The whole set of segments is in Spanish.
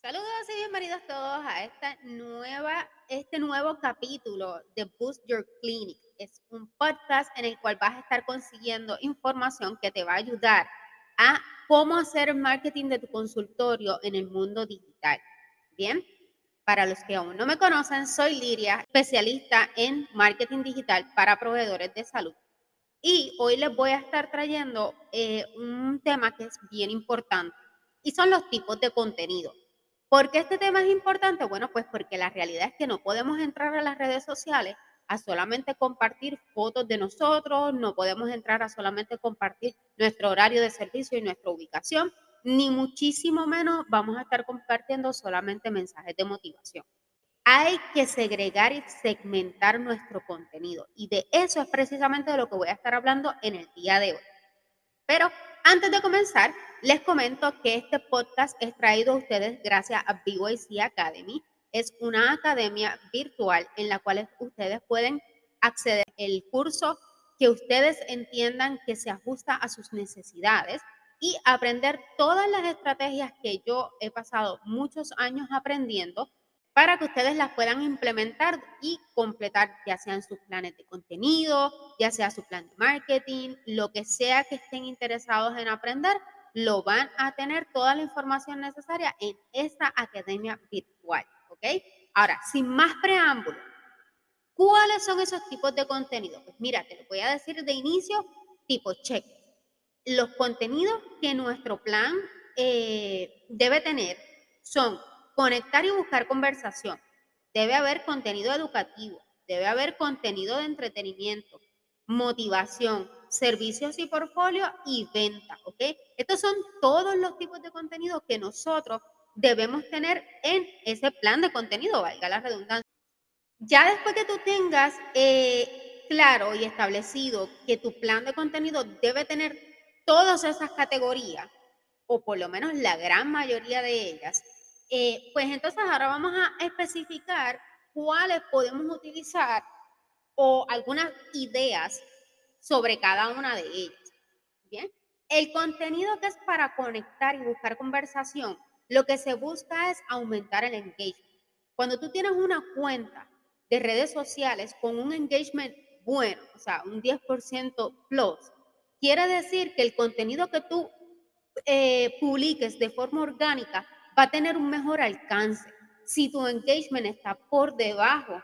Saludos y bienvenidos todos a esta nueva, este nuevo capítulo de Boost Your Clinic. Es un podcast en el cual vas a estar consiguiendo información que te va a ayudar a cómo hacer marketing de tu consultorio en el mundo digital. Bien, para los que aún no me conocen, soy Liria, especialista en marketing digital para proveedores de salud. Y hoy les voy a estar trayendo eh, un tema que es bien importante y son los tipos de contenido. ¿Por qué este tema es importante? Bueno, pues porque la realidad es que no podemos entrar a las redes sociales a solamente compartir fotos de nosotros, no podemos entrar a solamente compartir nuestro horario de servicio y nuestra ubicación, ni muchísimo menos vamos a estar compartiendo solamente mensajes de motivación. Hay que segregar y segmentar nuestro contenido y de eso es precisamente de lo que voy a estar hablando en el día de hoy. Pero antes de comenzar, les comento que este podcast es traído a ustedes gracias a BYC Academy. Es una academia virtual en la cual ustedes pueden acceder al curso que ustedes entiendan que se ajusta a sus necesidades y aprender todas las estrategias que yo he pasado muchos años aprendiendo para que ustedes las puedan implementar y completar, ya sean sus planes de contenido, ya sea su plan de marketing, lo que sea que estén interesados en aprender, lo van a tener toda la información necesaria en esta academia virtual, ¿ok? Ahora, sin más preámbulo, ¿cuáles son esos tipos de contenido? Pues mira, te lo voy a decir de inicio, tipo check. Los contenidos que nuestro plan eh, debe tener son conectar y buscar conversación. Debe haber contenido educativo, debe haber contenido de entretenimiento, motivación, servicios y portfolio y venta, ¿ok? Estos son todos los tipos de contenido que nosotros debemos tener en ese plan de contenido, valga la redundancia. Ya después que tú tengas eh, claro y establecido que tu plan de contenido debe tener todas esas categorías, o por lo menos la gran mayoría de ellas, eh, pues entonces ahora vamos a especificar cuáles podemos utilizar o algunas ideas sobre cada una de ellas. Bien, el contenido que es para conectar y buscar conversación, lo que se busca es aumentar el engagement. Cuando tú tienes una cuenta de redes sociales con un engagement bueno, o sea, un 10% plus, quiere decir que el contenido que tú eh, publiques de forma orgánica va a tener un mejor alcance. Si tu engagement está por debajo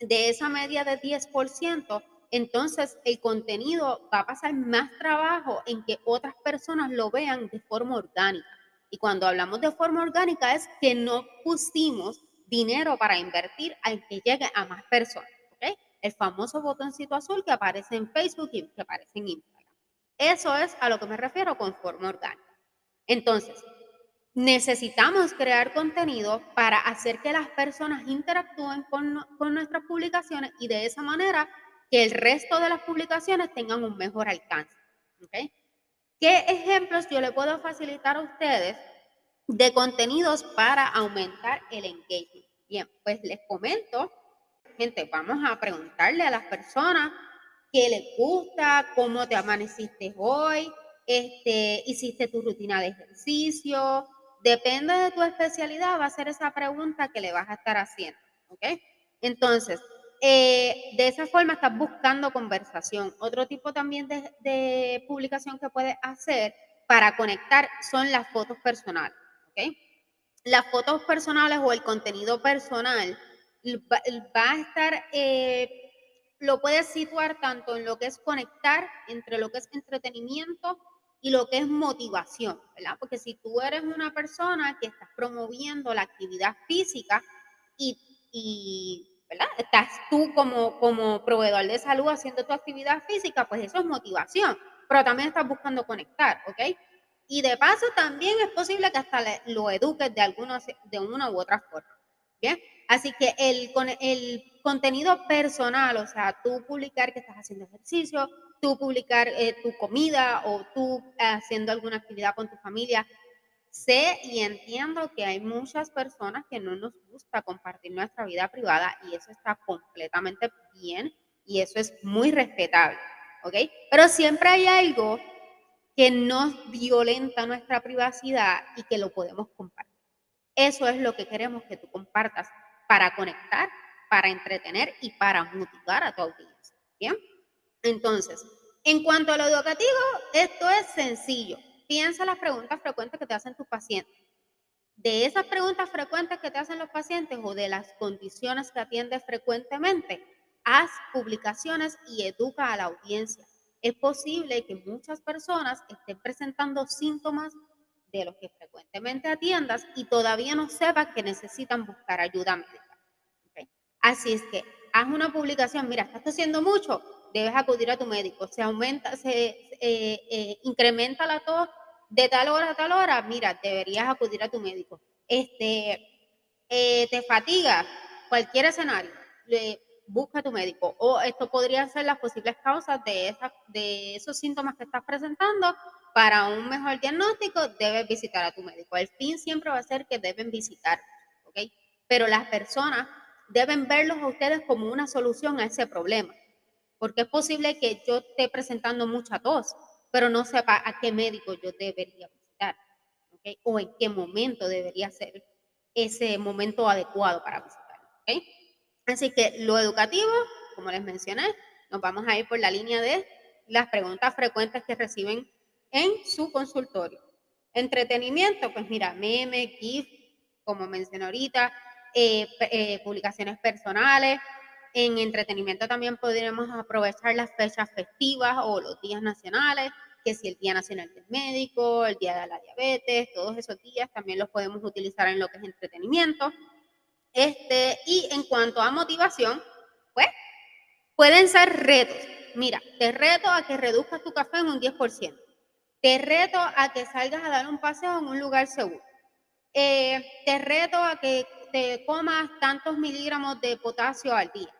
de esa media de 10%, entonces el contenido va a pasar más trabajo en que otras personas lo vean de forma orgánica. Y cuando hablamos de forma orgánica es que no pusimos dinero para invertir al que llegue a más personas. El famoso botoncito azul que aparece en Facebook y que aparece en Instagram. Eso es a lo que me refiero con forma orgánica. Entonces, necesitamos crear contenido para hacer que las personas interactúen con, nuestras publicaciones y de esa manera que el resto de las publicaciones tengan un mejor alcance. ¿Qué ejemplos yo le puedo facilitar a ustedes de contenidos para aumentar el engagement? Bien, pues les comento, gente, vamos a preguntarle a las personas qué les gusta, cómo te amaneciste hoy, este, hiciste tu rutina de ejercicio, depende de tu especialidad, va a ser esa pregunta que le vas a estar haciendo, ¿ok? Entonces, eh, de esa forma estás buscando conversación. Otro tipo también de, publicación que puedes hacer para conectar son las fotos personales. Las fotos personales o el contenido personal va, a estar, eh, lo puedes situar tanto en lo que es conectar entre lo que es entretenimiento y lo que es motivación, ¿verdad? Porque si tú eres una persona que estás promoviendo la actividad física y, ¿verdad? Estás tú como, como proveedor de salud haciendo tu actividad física, pues eso es motivación, pero también estás buscando conectar, ¿ok? Y de paso también es posible que hasta lo eduques de, alguna, de una u otra forma, ¿bien? Así que el, el contenido personal, o sea, tú publicar que estás haciendo ejercicio, tú publicar eh, tu comida o tú haciendo alguna actividad con tu familia. Sé y entiendo que hay muchas personas que no nos gusta compartir nuestra vida privada y eso está completamente bien y eso es muy respetable, ¿ok? Pero siempre hay algo que nos violenta nuestra privacidad y que lo podemos compartir. Eso es lo que queremos que tú compartas para conectar, para entretener y para motivar a tu audiencia. Entonces, en cuanto a lo educativo, esto es sencillo. Piensa las preguntas frecuentes que te hacen tus pacientes. De esas preguntas frecuentes que te hacen los pacientes o de las condiciones que atiendes frecuentemente, haz publicaciones y educa a la audiencia. Es posible que muchas personas estén presentando síntomas de los que frecuentemente atiendas y todavía no sepas que necesitan buscar ayuda médica. Así es que haz una publicación, mira, estás haciendo mucho, debes acudir a tu médico. Se aumenta, se eh, incrementa la tos de tal hora a tal hora, mira, deberías acudir a tu médico. Este, eh, te fatiga cualquier escenario, busca a tu médico. O esto podrían ser las posibles causas de, esa, de esos síntomas que estás presentando. Para un mejor diagnóstico, debes visitar a tu médico. El fin siempre va a ser que deben visitar, ¿ok? Pero las personas deben verlos a ustedes como una solución a ese problema porque es posible que yo esté presentando mucha tos, pero no sepa a qué médico yo debería visitar, ¿okay? o en qué momento debería ser ese momento adecuado para visitar. ¿okay? Así que lo educativo, como les mencioné, nos vamos a ir por la línea de las preguntas frecuentes que reciben en su consultorio. Entretenimiento, pues mira, meme, GIF, como mencioné ahorita, eh, eh, publicaciones personales, en entretenimiento también podríamos aprovechar las fechas festivas o los días nacionales, que si el Día Nacional del Médico, el Día de la Diabetes, todos esos días también los podemos utilizar en lo que es entretenimiento. Este, y en cuanto a motivación, pues pueden ser retos. Mira, te reto a que reduzcas tu café en un 10%. Te reto a que salgas a dar un paseo en un lugar seguro. Eh, te reto a que te comas tantos miligramos de potasio al día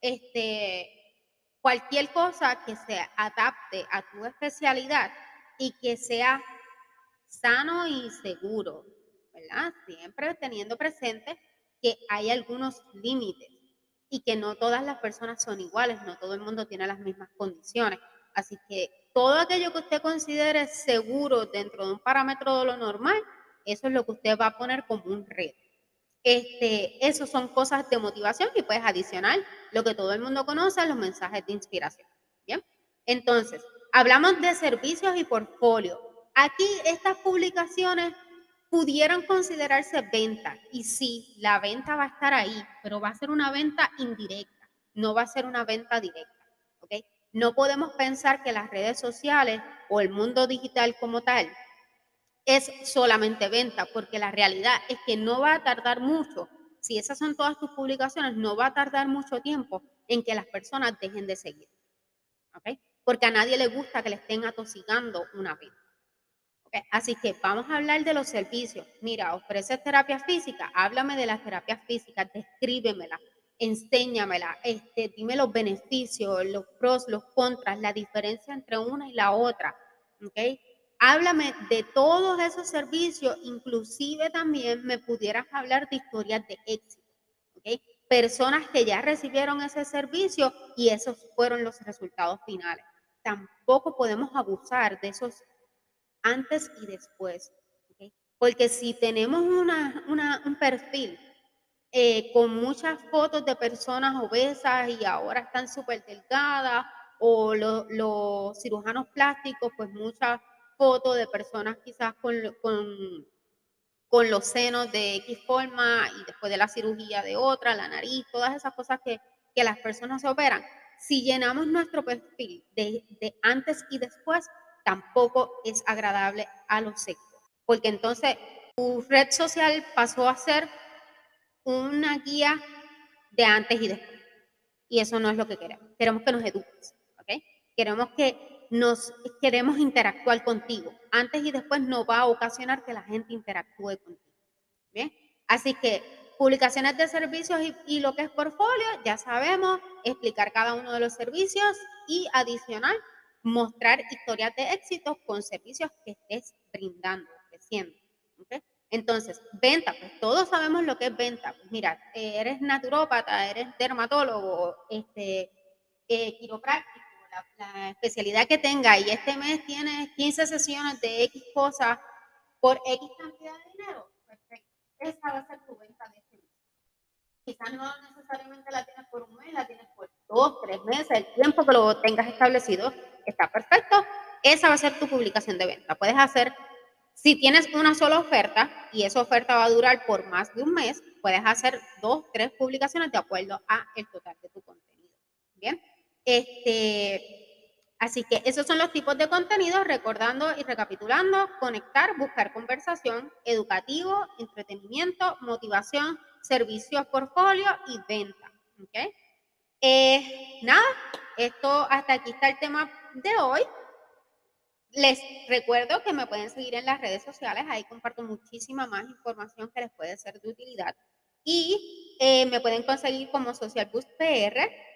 este, cualquier cosa que se adapte a tu especialidad y que sea sano y seguro. Siempre teniendo presente que hay algunos límites y que no todas las personas son iguales, no todo el mundo tiene las mismas condiciones. Así que todo aquello que usted considere seguro dentro de un parámetro de lo normal, eso es lo que usted va a poner como un reto. Este, esos son cosas de motivación y puedes adicionar lo que todo el mundo conoce, los mensajes de inspiración. Bien, entonces, hablamos de servicios y portfolio. Aquí estas publicaciones pudieran considerarse venta y sí, la venta va a estar ahí, pero va a ser una venta indirecta, no va a ser una venta directa. ¿ok? No podemos pensar que las redes sociales o el mundo digital como tal es solamente venta, porque la realidad es que no va a tardar mucho. Si esas son todas tus publicaciones, no va a tardar mucho tiempo en que las personas dejen de seguir. ¿Ok? Porque a nadie le gusta que le estén atosigando una venta. ¿Okay? Así que vamos a hablar de los servicios. Mira, ofreces terapia física, háblame de las terapias físicas, descríbemela, enséñamela, este, dime los beneficios, los pros, los contras, la diferencia entre una y la otra. ¿okay? Háblame de todos esos servicios, inclusive también me pudieras hablar de historias de éxito, ¿ok? Personas que ya recibieron ese servicio y esos fueron los resultados finales. Tampoco podemos abusar de esos antes y después, ¿ok? Porque si tenemos una, un perfil eh, con muchas fotos de personas obesas y ahora están súper delgadas, o los cirujanos plásticos, pues muchas fotos de personas quizás con, con, con, los senos de X forma y después de la cirugía de otra, la nariz, todas esas cosas que, que las personas se operan. Si llenamos nuestro perfil de, de antes y después, tampoco es agradable a los seguidores. Porque entonces tu red social pasó a ser una guía de antes y después. Y eso no es lo que queremos. Queremos que nos eduques, ¿ok? Queremos que nos queremos interactuar contigo. Antes y después no va a ocasionar que la gente interactúe contigo. ¿Bien? Así que publicaciones de servicios y, lo que es portfolio, ya sabemos, explicar cada uno de los servicios y adicional, mostrar historias de éxito con servicios que estés brindando, ofreciendo. Entonces, venta, pues todos sabemos lo que es venta. Pues mira, eres naturópata, eres dermatólogo, este, eh, quiropráctico, la, especialidad que tenga y este mes tiene 15 sesiones de X cosas por X cantidad de dinero, perfecto. Esa quizás no necesariamente la tienes por un mes, la tienes por dos, tres meses, el tiempo que lo tengas establecido está perfecto. Esa va a ser tu publicación de venta. Puedes hacer, si tienes una sola oferta y esa oferta va a durar por más de un mes, puedes hacer dos, tres publicaciones de acuerdo a el total de tu contenido. Bien, este, Así que esos son los tipos de contenidos, recordando y recapitulando, conectar, buscar conversación, educativo, entretenimiento, motivación, servicios, portfolio y venta. ¿okay? Eh, nada, esto hasta aquí está el tema de hoy. Les recuerdo que me pueden seguir en las redes sociales, ahí comparto muchísima más información que les puede ser de utilidad. Y eh, me pueden conseguir como Social Boost PR.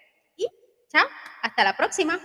Chao, hasta la próxima.